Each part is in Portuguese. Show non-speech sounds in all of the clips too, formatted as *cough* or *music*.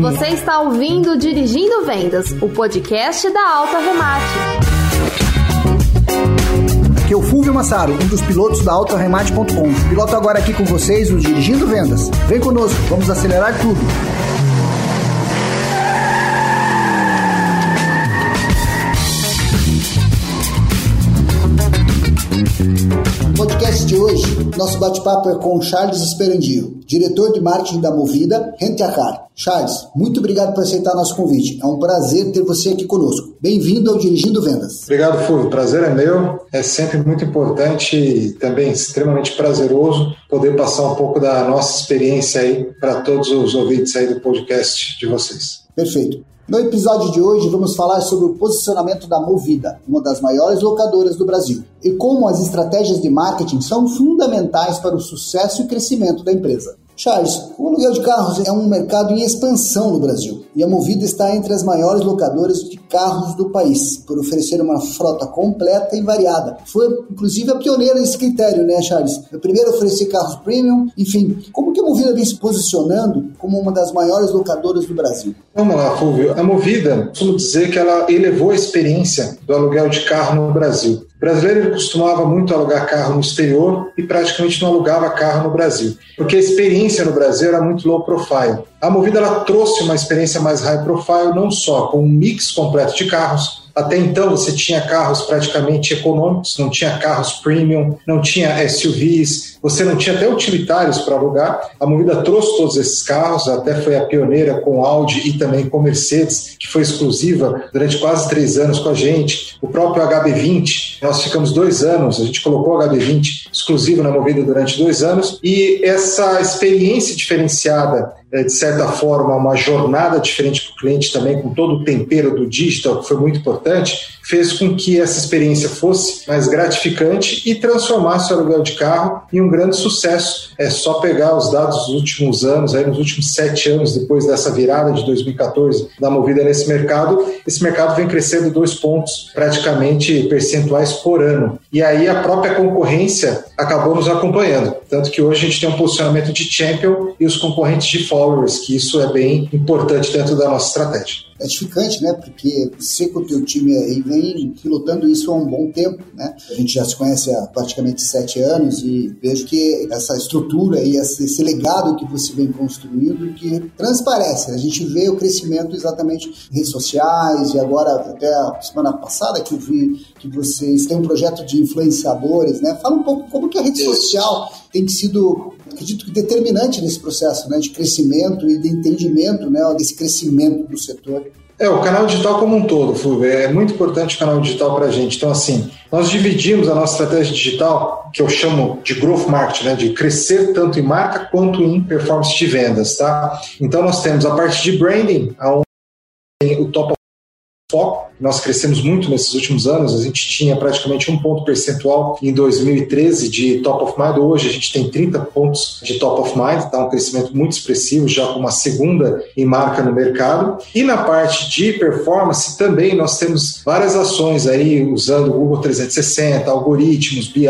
Você está ouvindo Dirigindo Vendas, o podcast da Alta Remate. Aqui é o Fulvio Massaro, um dos pilotos da AutoRemate.com. Piloto agora aqui com vocês o Dirigindo Vendas. Vem conosco, vamos acelerar tudo. Nosso bate-papo é com Charles Esperandio, diretor de marketing da Movida, Rentacar. Charles, muito obrigado por aceitar nosso convite. É um prazer ter você aqui conosco. Bem-vindo ao Dirigindo Vendas. Obrigado, Fulvio. O prazer é meu. É sempre muito importante e também extremamente prazeroso poder passar um pouco da nossa experiência aí para todos os ouvintes aí do podcast de vocês. Perfeito. No episódio de hoje, vamos falar sobre o posicionamento da Movida, uma das maiores locadoras do Brasil, e como as estratégias de marketing são fundamentais para o sucesso e crescimento da empresa. Charles, o aluguel de carros é um mercado em expansão no Brasil e a Movida está entre as maiores locadoras de carros do país, por oferecer uma frota completa e variada. Foi, inclusive, a pioneira nesse critério, né, Charles? A primeira a oferecer carros premium, enfim. Como que a Movida vem se posicionando como uma das maiores locadoras do Brasil? Vamos lá, Fulvio. A Movida, costumo dizer que ela elevou a experiência do aluguel de carro no Brasil. O brasileiro costumava muito alugar carro no exterior e praticamente não alugava carro no Brasil, porque a experiência no Brasil era muito low profile. A Movida ela trouxe uma experiência mais high profile, não só com um mix completo de carros, até então você tinha carros praticamente econômicos, não tinha carros premium, não tinha SUVs, você não tinha até utilitários para alugar. A Movida trouxe todos esses carros, até foi a pioneira com Audi e também com Mercedes, que foi exclusiva durante quase três anos com a gente. O próprio HB20, nós ficamos dois anos, a gente colocou o HB20 exclusivo na Movida durante dois anos, e essa experiência diferenciada de certa forma, uma jornada diferente para o cliente também, com todo o tempero do digital, que foi muito importante, fez com que essa experiência fosse mais gratificante e transformasse o aluguel de carro em um grande sucesso. É só pegar os dados dos últimos anos, aí nos últimos sete anos, depois dessa virada de 2014 da movida nesse mercado, esse mercado vem crescendo dois pontos praticamente percentuais por ano. E aí a própria concorrência acabou nos acompanhando. Tanto que hoje a gente tem um posicionamento de champion e os concorrentes de followers, que isso é bem importante dentro da nossa estratégia gratificante, né? Porque você com o teu time aí vem pilotando isso há um bom tempo, né? A gente já se conhece há praticamente sete anos e vejo que essa estrutura e esse legado que você vem construindo que transparece. A gente vê o crescimento exatamente em redes sociais e agora até a semana passada que eu vi que vocês têm um projeto de influenciadores, né? Fala um pouco como que a rede social tem sido acredito que determinante nesse processo né, de crescimento e de entendimento né, desse crescimento do setor. É, o canal digital como um todo, Fulvio, é muito importante o canal digital para a gente. Então, assim, nós dividimos a nossa estratégia digital, que eu chamo de growth marketing, né, de crescer tanto em marca quanto em performance de vendas, tá? Então, nós temos a parte de branding, onde o top foco. Nós crescemos muito nesses últimos anos, a gente tinha praticamente um ponto percentual em 2013 de top of mind, hoje a gente tem 30 pontos de top of mind, está um crescimento muito expressivo, já com uma segunda em marca no mercado. E na parte de performance também nós temos várias ações aí usando o Google 360, algoritmos, BI,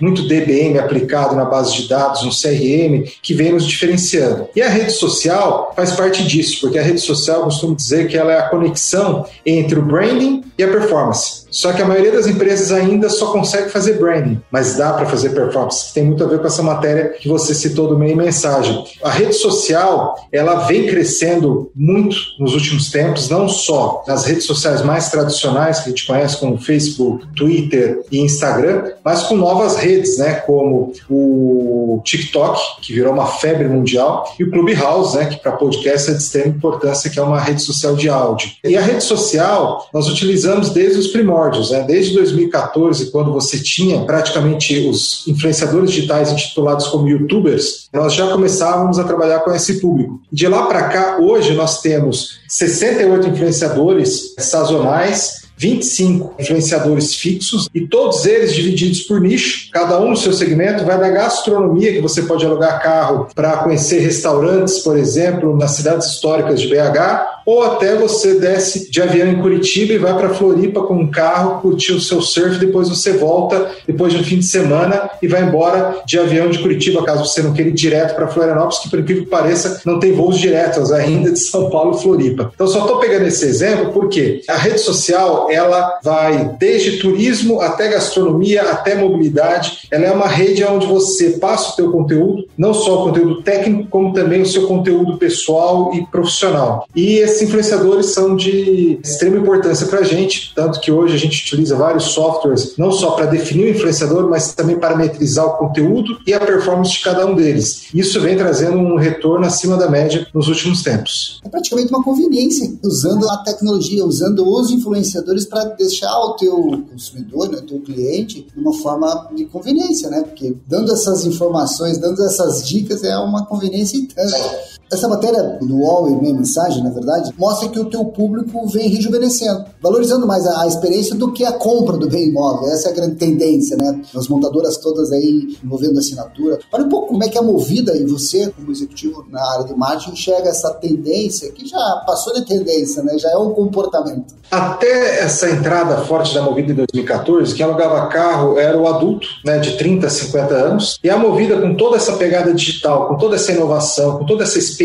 muito DBM aplicado na base de dados, no CRM, que vem nos diferenciando. E a rede social faz parte disso, porque a rede social, eu costumo dizer que ela é a conexão entre o branding e a performance. Só que a maioria das empresas ainda só consegue fazer branding, mas dá para fazer performance, que tem muito a ver com essa matéria que você citou do meio mensagem. A rede social, ela vem crescendo muito nos últimos tempos, não só nas redes sociais mais tradicionais que a gente conhece como Facebook, Twitter e Instagram, mas com novas redes, né, como o TikTok, que virou uma febre mundial, e o Clubhouse, né, que para podcast é de extrema importância, que é uma rede social de áudio. E a rede social nós utilizamos desde os primórdios primórdios, né? Desde 2014, quando você tinha praticamente os influenciadores digitais intitulados como YouTubers, nós já começávamos a trabalhar com esse público. De lá para cá, hoje nós temos 68 influenciadores sazonais 25 influenciadores fixos e todos eles divididos por nicho, cada um no seu segmento, vai da gastronomia, que você pode alugar carro para conhecer restaurantes, por exemplo, nas cidades históricas de BH, ou até você desce de avião em Curitiba e vai para Floripa com um carro, curtir o seu surf, depois você volta depois de um fim de semana e vai embora de avião de Curitiba, caso você não queira ir direto para Florianópolis, que por incrível que pareça não tem voos diretos *laughs* ainda de São Paulo e Floripa. Então só estou pegando esse exemplo porque a rede social ela vai desde turismo até gastronomia até mobilidade. Ela é uma rede onde você passa o teu conteúdo, não só o conteúdo técnico, como também o seu conteúdo pessoal e profissional. E esses influenciadores são de extrema importância para a gente, tanto que hoje a gente utiliza vários softwares, não só para definir o influenciador, mas também parametrizar o conteúdo e a performance de cada um deles. Isso vem trazendo um retorno acima da média nos últimos tempos. É praticamente uma conveniência, usando a tecnologia, usando os influenciadores para deixar o teu consumidor, né, o teu cliente, de uma forma de conveniência, né? Porque dando essas informações, dando essas dicas é uma conveniência interna. Essa matéria do UOL e minha mensagem, na verdade, mostra que o teu público vem rejuvenescendo, valorizando mais a, a, experiência do que a compra do bem imóvel. Essa é a grande tendência, né? As montadoras todas aí envolvendo assinatura. Olha um pouco como é que a Movida e você, como executivo na área de marketing, enxerga essa tendência que já passou de tendência, né? Já é um comportamento. Até essa entrada forte da Movida em 2014, quem alugava carro era o adulto, né, de 30 50 anos, e a Movida com toda essa pegada digital, com toda essa inovação, com toda essa experiência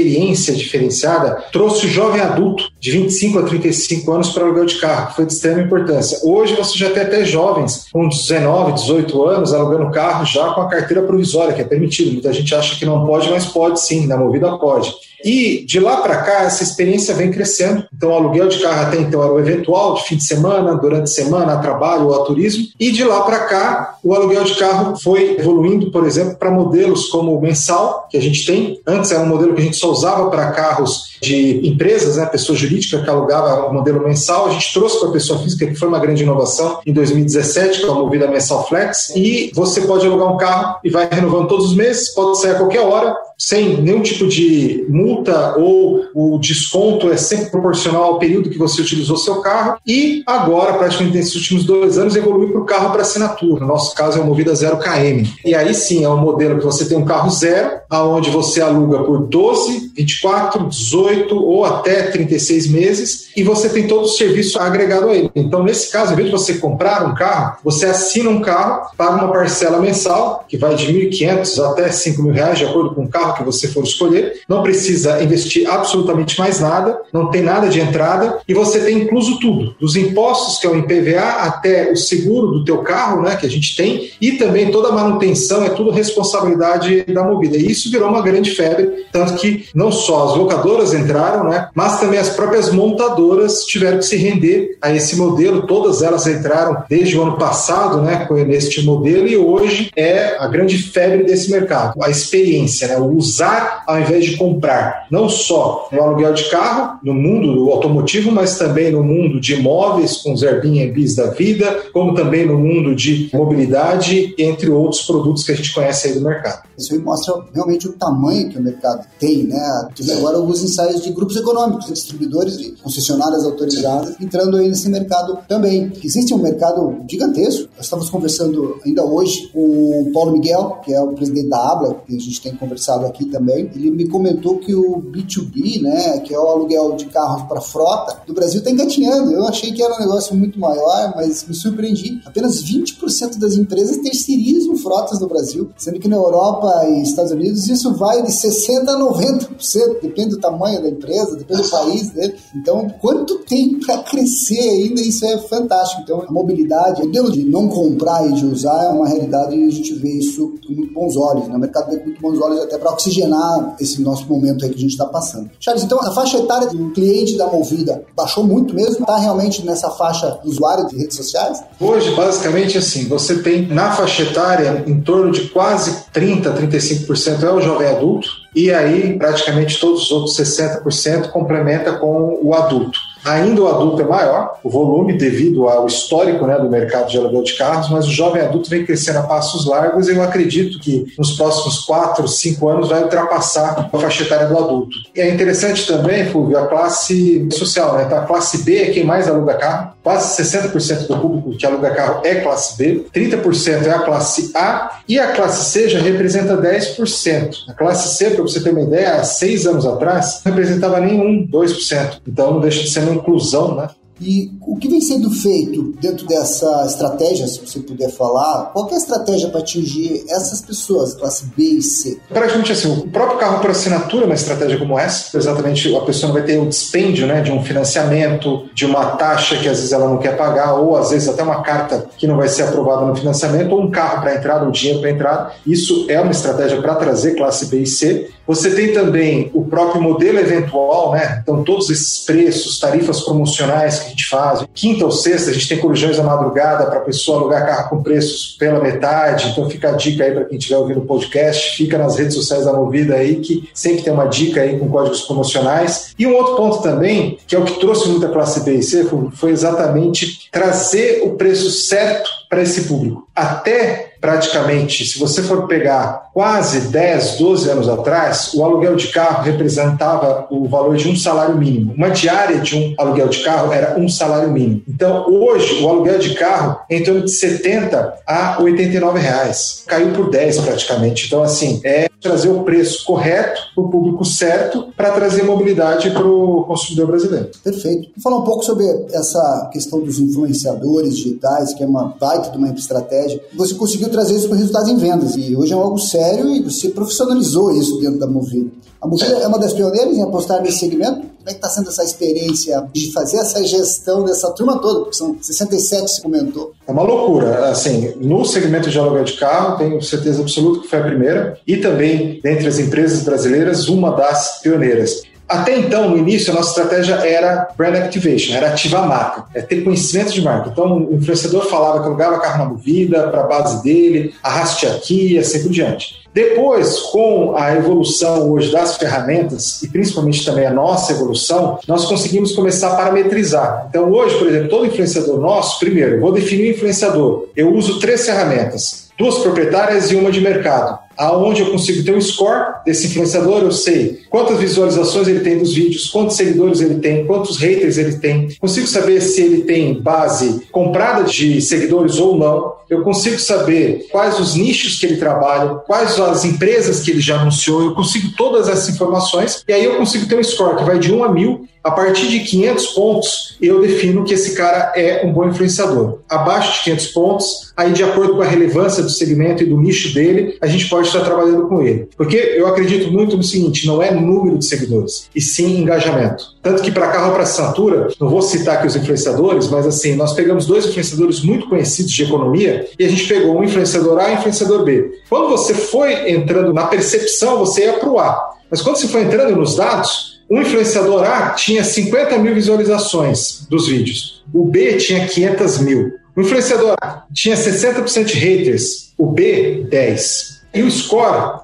diferenciada, trouxe o jovem adulto de 25 a 35 anos para aluguel de carro, que foi de extrema importância. Hoje você já tem até jovens com 19, 18 anos alugando carro já com a carteira provisória, que é permitido. Muita gente acha que não pode, mas pode sim, na Movida pode. E de lá para cá, essa experiência vem crescendo. Então, o aluguel de carro até então era o eventual, de fim de semana, durante a semana, a trabalho ou a turismo. E de lá para cá, o aluguel de carro foi evoluindo, por exemplo, para modelos como o mensal, que a gente tem. Antes era um modelo que a gente só usava para carros de empresas, né, pessoa jurídica que alugava o modelo mensal. A gente trouxe para a pessoa física, que foi uma grande inovação, em 2017, com a movida Mensal Flex. E você pode alugar um carro e vai renovando todos os meses, pode sair a qualquer hora, sem nenhum tipo de multa ou o desconto é sempre proporcional ao período que você utilizou seu carro. E agora, praticamente nesses últimos dois anos, evoluiu para o carro para assinatura. No nosso caso é o Movida 0 KM. E aí sim é um modelo que você tem um carro zero, aonde você aluga por 12, 24, 18 ou até 36 meses e você tem todo o serviço agregado a ele. Então, nesse caso, em vez de você comprar um carro, você assina um carro, paga uma parcela mensal, que vai de 1.500 até 5 mil reais, de acordo com o carro que você for escolher, não precisa investir absolutamente mais nada, não tem nada de entrada e você tem incluso tudo, dos impostos que é o IPVA até o seguro do teu carro, né, que a gente tem, e também toda a manutenção é tudo responsabilidade da Movida. E isso virou uma grande febre, tanto que não só as locadoras entraram, né, mas também as próprias montadoras tiveram que se render a esse modelo, todas elas entraram desde o ano passado, né, neste modelo e hoje é a grande febre desse mercado, a experiência, né, o usar ao invés de comprar, não só no aluguel de carro, no mundo do automotivo, mas também no mundo de imóveis, com os Airbnbs da vida, como também no mundo de mobilidade, entre outros produtos que a gente conhece aí do mercado. Isso mostra realmente o tamanho que o mercado tem, né? Agora alguns ensaios de grupos econômicos, distribuidores de concessionárias autorizadas, entrando aí nesse mercado também. Existe um mercado gigantesco. Nós estamos conversando ainda hoje com o Paulo Miguel, que é o presidente da ABLA, que a gente tem conversado aqui também, ele me comentou que o B2B, né, que é o aluguel de carros para frota, do Brasil está engatinhando. Eu achei que era um negócio muito maior, mas me surpreendi. Apenas 20% das empresas terceirizam frotas no Brasil, sendo que na Europa e Estados Unidos isso vai de 60% a 90%, depende do tamanho da empresa, depende do país dele. Então, quanto tem para crescer ainda, isso é fantástico. Então, a mobilidade, o modelo de não comprar e de usar é uma realidade e a gente vê isso com muito bons olhos. Né? O mercado vê com muito bons olhos até para oxigenar esse nosso momento aí que a gente está passando. Charles, então a faixa etária do cliente da Movida baixou muito mesmo? Está realmente nessa faixa usuário de redes sociais? Hoje, basicamente assim, você tem na faixa etária em torno de quase 30, 35% é o jovem adulto, e aí praticamente todos os outros 60% complementa com o adulto. Ainda o adulto é maior, o volume devido ao histórico né, do mercado de aluguel de carros, mas o jovem adulto vem crescendo a passos largos e eu acredito que nos próximos 4, 5 anos vai ultrapassar a faixa etária do adulto. E é interessante também, Fulvio, a classe social, né? Tá? A classe B é quem mais aluga carro, quase 60% do público que aluga carro é classe B, 30% é a classe A e a classe C já representa 10%. A classe C, para você ter uma ideia, há seis anos atrás, não representava nenhum 2%. Então não deixa de ser inclusão, né? E o que vem sendo feito dentro dessa estratégia, se você puder falar, qual é a estratégia para atingir essas pessoas, classe B e C? Praticamente assim, o próprio carro por assinatura é uma estratégia como essa, exatamente a pessoa não vai ter o dispêndio né, de um financiamento, de uma taxa que às vezes ela não quer pagar, ou às vezes até uma carta que não vai ser aprovada no financiamento, ou um carro para entrada, ou dinheiro para entrada. Isso é uma estratégia para trazer classe B e C. Você tem também o próprio modelo eventual, né? Então, todos esses preços, tarifas promocionais que a gente faz. Quinta ou sexta, a gente tem corujões à madrugada para a pessoa alugar carro com preços pela metade. Então, fica a dica aí para quem estiver ouvindo o podcast. Fica nas redes sociais da Movida aí, que sempre tem uma dica aí com códigos promocionais. E um outro ponto também, que é o que trouxe muita classe B e C, foi exatamente trazer o preço certo para esse público. Até praticamente, se você for pegar quase 10, 12 anos atrás, o aluguel de carro representava o valor de um salário mínimo. Uma diária de um aluguel de carro era um salário mínimo. Então, hoje, o aluguel de carro é em torno de 70 a 89 reais. Caiu por 10 praticamente. Então, assim, é trazer o preço correto para o público certo para trazer mobilidade para o consumidor brasileiro. Perfeito. Vou falar um pouco sobre essa questão dos influenciadores digitais, que é uma baita de uma estratégia. Você conseguiu trazer isso para resultados em vendas e hoje é algo sério e você profissionalizou isso dentro da Movida. A Movida é uma das pioneiras em apostar nesse segmento. Como é que está sendo essa experiência de fazer essa gestão dessa turma toda? Porque são 67, se comentou. É uma loucura. Assim, no segmento de aluguel de carro, tenho certeza absoluta que foi a primeira e também, dentre as empresas brasileiras, uma das pioneiras. Até então, no início, a nossa estratégia era brand activation, era ativar a marca, é ter conhecimento de marca. Então, o influenciador falava que alugava carro na movida, para a base dele, arraste aqui e assim por diante. Depois, com a evolução hoje das ferramentas e principalmente também a nossa evolução, nós conseguimos começar a parametrizar. Então, hoje, por exemplo, todo influenciador nosso, primeiro, eu vou definir o influenciador. Eu uso três ferramentas: duas proprietárias e uma de mercado aonde eu consigo ter um score desse influenciador, eu sei quantas visualizações ele tem dos vídeos, quantos seguidores ele tem, quantos haters ele tem, consigo saber se ele tem base comprada de seguidores ou não, eu consigo saber quais os nichos que ele trabalha, quais as empresas que ele já anunciou, eu consigo todas essas informações e aí eu consigo ter um score que vai de 1 a 1000 a partir de 500 pontos, eu defino que esse cara é um bom influenciador. Abaixo de 500 pontos, aí de acordo com a relevância do segmento e do nicho dele, a gente pode estar trabalhando com ele. Porque eu acredito muito no seguinte, não é número de seguidores, e sim engajamento. Tanto que para carro para assinatura, não vou citar aqui os influenciadores, mas assim, nós pegamos dois influenciadores muito conhecidos de economia e a gente pegou um influenciador A e um influenciador B. Quando você foi entrando na percepção, você ia para o A. Mas quando você foi entrando nos dados, o influenciador A tinha 50 mil visualizações dos vídeos, o B tinha 500 mil. O influenciador A tinha 60% de haters, o B, 10. E o score,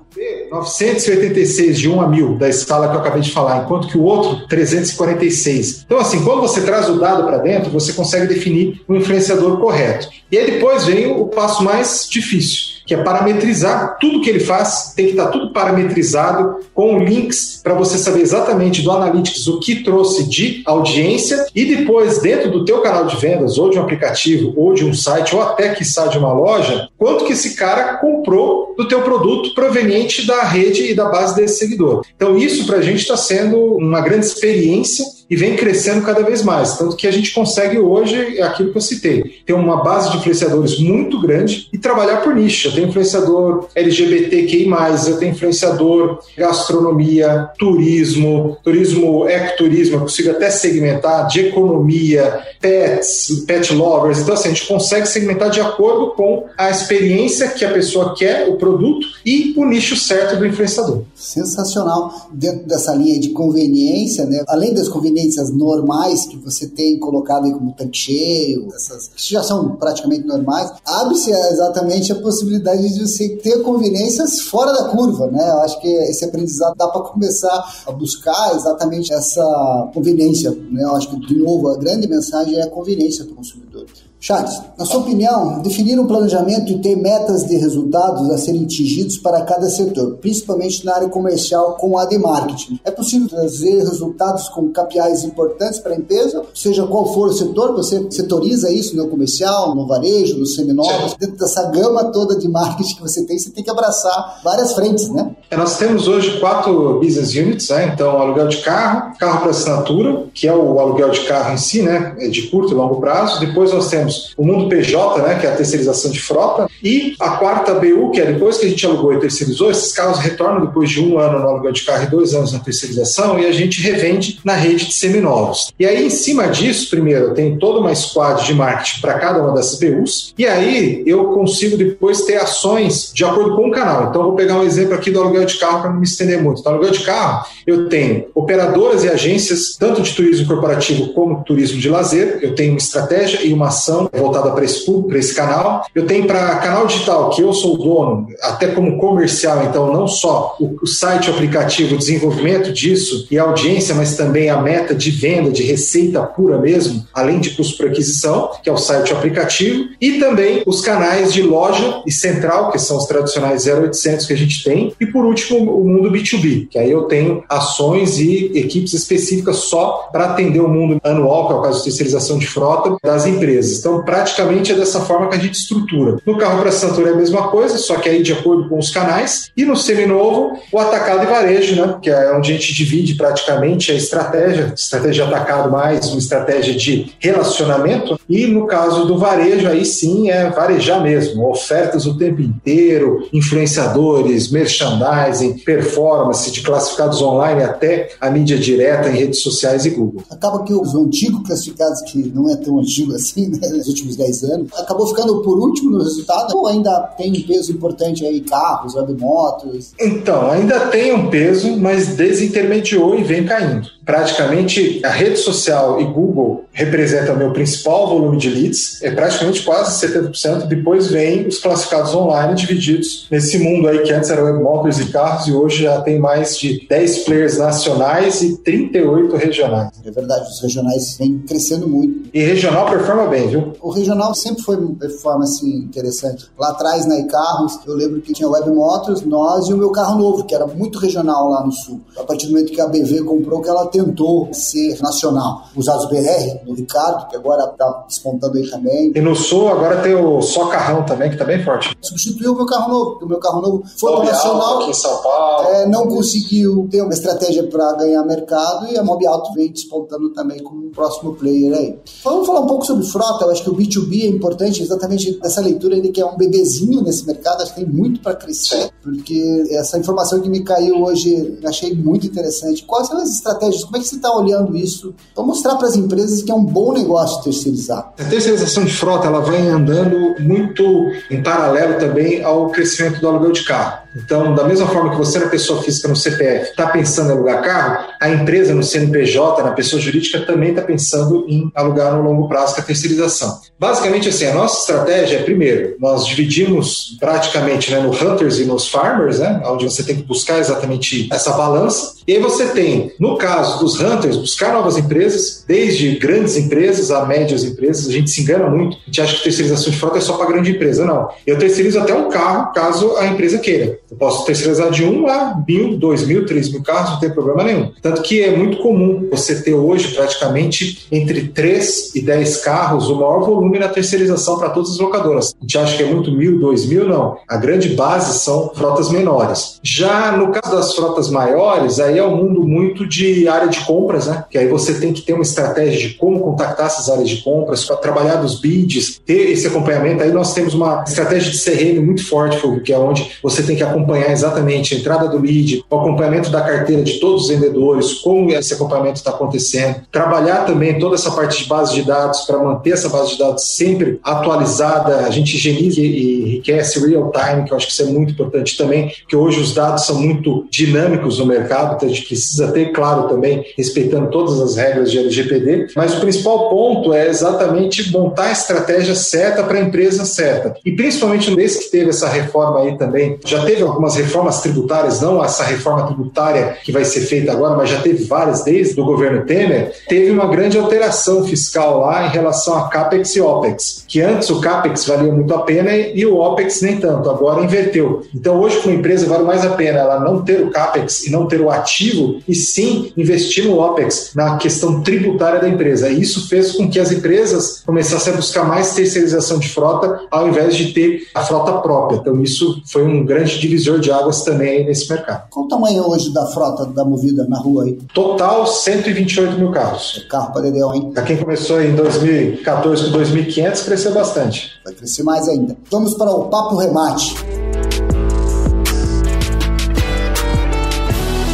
986 de 1 a 1000 da escala que eu acabei de falar, enquanto que o outro 346. Então, assim, quando você traz o dado para dentro, você consegue definir o influenciador correto. E aí depois vem o passo mais difícil, que é parametrizar tudo que ele faz, tem que estar tudo parametrizado com links para você saber exatamente do Analytics o que trouxe de audiência e depois dentro do teu canal de vendas ou de um aplicativo ou de um site ou até que sai de uma loja, quanto que esse cara comprou do teu produto proveniente da rede e da base desse seguidor. Então isso para a gente está sendo uma grande experiência e vem crescendo cada vez mais. Tanto que a gente consegue hoje, é aquilo que eu citei, ter uma base de influenciadores muito grande e trabalhar por nicho. Eu tenho influenciador LGBTQI, eu tenho influenciador gastronomia, turismo, turismo, ecoturismo, eu consigo até segmentar de economia, pets, pet lovers. Então, assim, a gente consegue segmentar de acordo com a experiência que a pessoa quer, o produto e o nicho certo do influenciador. Sensacional. Dentro dessa linha de conveniência, né? além das conveniências, conveniências normais que você tem colocado aí como tanque cheio, essas que já são praticamente normais, abre-se exatamente a possibilidade de você ter conveniências fora da curva, né? Eu acho que esse aprendizado dá para começar a buscar exatamente essa conveniência, né? Eu acho que, de novo, a grande mensagem é a conveniência do consumidor. Charles, na sua opinião, definir um planejamento e ter metas de resultados a serem atingidos para cada setor, principalmente na área comercial com a de marketing. É possível trazer resultados com KPIs importantes para a empresa, seja qual for o setor, você setoriza isso no comercial, no varejo, no seminovos, dentro dessa gama toda de marketing que você tem, você tem que abraçar várias frentes, né? É, nós temos hoje quatro business units, né? Então, aluguel de carro, carro para assinatura, que é o aluguel de carro em si, né? É de curto e longo prazo. Depois nós temos temos o mundo PJ, né, que é a terceirização de frota, e a quarta BU, que é depois que a gente alugou e terceirizou, esses carros retornam depois de um ano no aluguel de carro e dois anos na terceirização, e a gente revende na rede de seminovos. E aí, em cima disso, primeiro, tem toda uma squad de marketing para cada uma dessas BUs, e aí eu consigo depois ter ações de acordo com o canal. Então, vou pegar um exemplo aqui do aluguel de carro para não me estender muito. Então, aluguel de carro, eu tenho operadoras e agências, tanto de turismo corporativo como turismo de lazer, eu tenho uma estratégia e uma ação voltada para esse para esse canal. Eu tenho para canal digital, que eu sou o dono, até como comercial, então não só o, o site, o aplicativo, o desenvolvimento disso e a audiência, mas também a meta de venda, de receita pura mesmo, além de custo por aquisição, que é o site o aplicativo, e também os canais de loja e central, que são os tradicionais 0800 que a gente tem, e por último o mundo B2B, que aí eu tenho ações e equipes específicas só para atender o mundo anual, que é o caso de terceirização de frota das empresas. Então, então, praticamente é dessa forma que a gente estrutura. No carro para assinatura é a mesma coisa, só que aí de acordo com os canais. E no seminovo, o atacado e varejo, né? Que é onde a gente divide praticamente a estratégia, estratégia atacado mais uma estratégia de relacionamento. E no caso do varejo, aí sim é varejar mesmo, ofertas o tempo inteiro, influenciadores, merchandising, performance de classificados online até a mídia direta em redes sociais e Google. Acaba que os antigos classificados, que não é tão antigo assim, né? Nos últimos 10 anos, acabou ficando por último no resultado ou ainda tem um peso importante aí, carros, webmotos? Então, ainda tem um peso, mas desintermediou e vem caindo praticamente a rede social e Google representa o meu principal volume de leads, é praticamente quase 70%. Depois vem os classificados online divididos nesse mundo aí que antes era webmotors e carros e hoje já tem mais de 10 players nacionais e 38 regionais. É verdade, os regionais vêm crescendo muito. E regional performa bem, viu? O regional sempre foi uma performance interessante. Lá atrás na e-carros, eu lembro que tinha webmotors, nós e o meu carro novo, que era muito regional lá no sul. A partir do momento que a BV comprou, que ela tentou ser nacional. Usados BR, do Ricardo, que agora está despontando aí também. E no Sul agora tem o Só Carrão também, que está bem forte. Substituiu o meu carro novo, o meu carro novo foi Mob nacional. aqui em São Paulo. É, não conseguiu ter uma estratégia para ganhar mercado e a Mob Alto vem despontando também como um próximo player aí. Vamos falar um pouco sobre frota, eu acho que o B2B é importante exatamente dessa leitura, ele que é um bebezinho nesse mercado, acho que tem muito para crescer, porque essa informação que me caiu hoje, achei muito interessante. Quais são as estratégias como é que você está olhando isso para mostrar para as empresas que é um bom negócio terceirizar? A terceirização de frota ela vem andando muito em paralelo também ao crescimento do aluguel de carro. Então, da mesma forma que você, na pessoa física, no CPF, está pensando em alugar carro, a empresa no CNPJ, na pessoa jurídica, também está pensando em alugar no longo prazo com a terceirização. Basicamente, assim, a nossa estratégia é, primeiro, nós dividimos praticamente né, no Hunters e nos Farmers, né, onde você tem que buscar exatamente essa balança. E aí você tem, no caso dos Hunters, buscar novas empresas, desde grandes empresas a médias empresas. A gente se engana muito, a gente acha que terceirização de frota é só para grande empresa. Não. Eu terceirizo até um carro, caso a empresa queira. Eu posso terceirizar de um a mil, dois mil, três mil carros, não tem problema nenhum. Tanto que é muito comum você ter hoje praticamente entre 3 e 10 carros o maior volume na terceirização para todas as locadoras. A gente acha que é muito mil, dois mil, não. A grande base são frotas menores. Já no caso das frotas maiores, aí é um mundo muito de área de compras, né? Que aí você tem que ter uma estratégia de como contactar essas áreas de compras, para trabalhar dos bids, ter esse acompanhamento. Aí nós temos uma estratégia de CRM muito forte, que é onde você tem que acompanhar acompanhar exatamente a entrada do lead, o acompanhamento da carteira de todos os vendedores, como esse acompanhamento está acontecendo, trabalhar também toda essa parte de base de dados para manter essa base de dados sempre atualizada, a gente higieniza e enriquece real time, que eu acho que isso é muito importante também, porque hoje os dados são muito dinâmicos no mercado, então a gente precisa ter, claro, também respeitando todas as regras de LGPD, mas o principal ponto é exatamente montar a estratégia certa para a empresa certa. E principalmente desde que teve essa reforma aí também, já teve algumas reformas tributárias, não essa reforma tributária que vai ser feita agora, mas já teve várias desde o governo Temer, teve uma grande alteração fiscal lá em relação a CAPEX e OPEX, que antes o CAPEX valia muito a pena e o OPEX nem tanto, agora inverteu. Então hoje para uma empresa vale mais a pena ela não ter o CAPEX e não ter o ativo, e sim investir no OPEX, na questão tributária da empresa. E isso fez com que as empresas começassem a buscar mais terceirização de frota ao invés de ter a frota própria. Então isso foi um grande divisor de águas também nesse mercado. Qual o tamanho hoje da frota da Movida na rua aí? Total 128 mil carros. Carro para Dedéu, hein? Para quem começou em 2014 com 2.500, cresceu bastante. Vai crescer mais ainda. Vamos para o Papo Remate.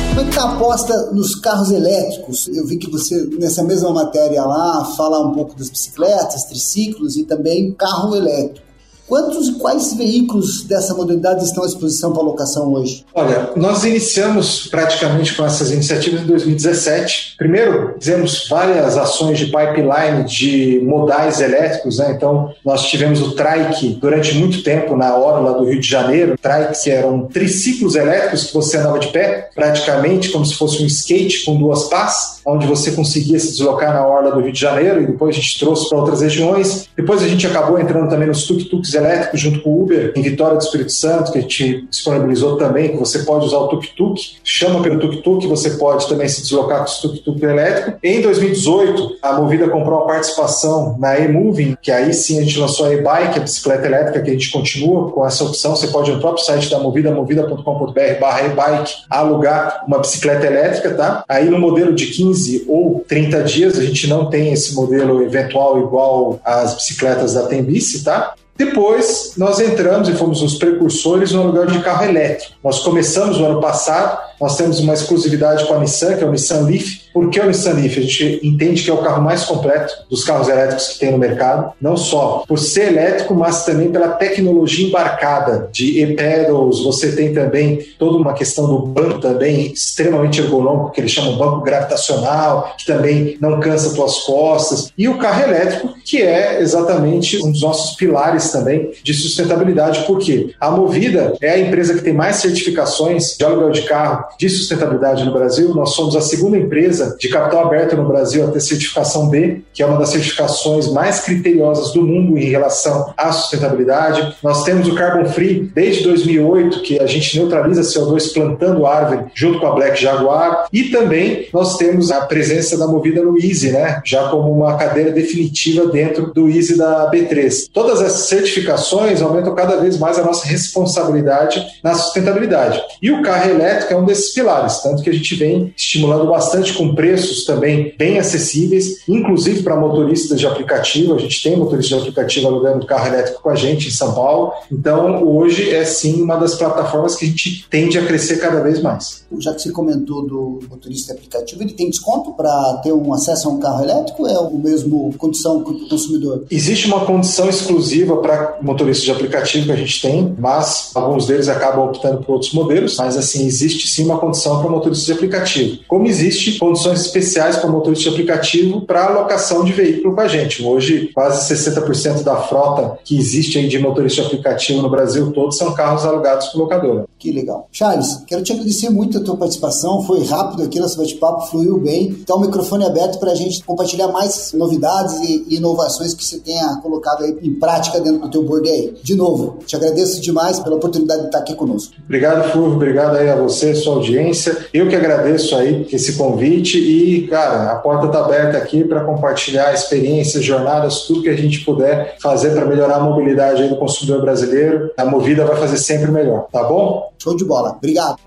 Como é que está a aposta nos carros elétricos? Eu vi que você, nessa mesma matéria lá, fala um pouco das bicicletas, triciclos e também carro elétrico. Quantos e quais veículos dessa modalidade estão à disposição para locação hoje? Olha, nós iniciamos praticamente com essas iniciativas em 2017. Primeiro, fizemos várias ações de pipeline de modais elétricos, né? Então, nós tivemos o trike durante muito tempo na orla do Rio de Janeiro. Trikes eram triciclos elétricos que você andava de pé, praticamente como se fosse um skate com duas pás, onde você conseguia se deslocar na orla do Rio de Janeiro e depois a gente trouxe para outras regiões. Depois a gente acabou entrando também nos tuk-tuks elétricos junto com o Uber em Vitória do Espírito Santo, que a gente disponibilizou também, que você pode usar o tuk-tuk, chama pelo tuk-tuk, você pode também se deslocar com o tuk-tuk elétrico. Em 2018, a Movida comprou uma participação na e-Moving, que aí sim a gente lançou a e-bike, a bicicleta elétrica, que a gente continua com essa opção. Você pode no próprio site da Movida, movida.com.br barra e-bike, alugar uma bicicleta elétrica, tá? Aí no modelo de 15 ou 30 dias, a gente não tem esse modelo eventual igual às bicicletas da Tembice, tá? Depois, nós entramos e fomos os precursores no lugar de carro elétrico. Nós começamos no ano passado, nós temos uma exclusividade com a Nissan, que é o Nissan Leaf. Por que o Nissan Leaf? A gente entende que é o carro mais completo dos carros elétricos que tem no mercado, não só por ser elétrico, mas também pela tecnologia embarcada de e-pedals. Você tem também toda uma questão do banco também extremamente ergonômico, que eles chamam banco gravitacional, que também não cansa suas costas. E o carro elétrico, que é exatamente um dos nossos pilares também de sustentabilidade. Por quê? A Movida é a empresa que tem mais certificações de aluguel de carro de sustentabilidade no Brasil. Nós somos a segunda empresa de capital aberto no Brasil a ter certificação B, que é uma das certificações mais criteriosas do mundo em relação à sustentabilidade. Nós temos o Carbon Free desde 2008, que a gente neutraliza CO2 plantando árvore junto com a Black Jaguar. E também nós temos a presença da Movida no Easy, né? já como uma cadeira definitiva dentro do Easy da B3. Todas essas certificações aumentam cada vez mais a nossa responsabilidade na sustentabilidade. E o carro elétrico é um desses pilares, tanto que a gente vem estimulando bastante com preços também bem acessíveis, inclusive para motoristas de aplicativo. A gente tem motoristas de aplicativo alugando carro elétrico com a gente em São Paulo. Então, hoje é sim uma das plataformas que a gente tende a crescer cada vez mais. Já que você comentou do motorista de aplicativo, ele tem desconto para ter um acesso a um carro elétrico ou é o mesmo condição que o consumidor? Existe uma condição exclusiva para motoristas de aplicativo que a gente tem, mas alguns deles acabam optando por outros modelos, mas assim, existe sim uma condição para motoristas de aplicativo. Como existe condições especiais para motoristas de aplicativo para alocação de veículo com a gente. Hoje, quase 60% da frota que existe aí de motorista de aplicativo no Brasil todo são carros alugados por locadora. Que legal. Charles, quero te agradecer muito a tua participação, foi rápido aqui, nosso bate-papo fluiu bem. Então, o microfone é aberto para a gente compartilhar mais novidades e inovações que você tenha colocado aí em prática dentro do teu board aí. De novo, te agradeço demais pela oportunidade de estar aqui conosco. Obrigado, Fulvio. Obrigado aí a você, sua audiência. Eu que agradeço aí esse convite e, cara, a porta está aberta aqui para compartilhar experiências, jornadas, tudo que a gente puder fazer para melhorar a mobilidade do consumidor brasileiro. A Movida vai fazer sempre melhor, tá bom? Show de bola. Obrigado.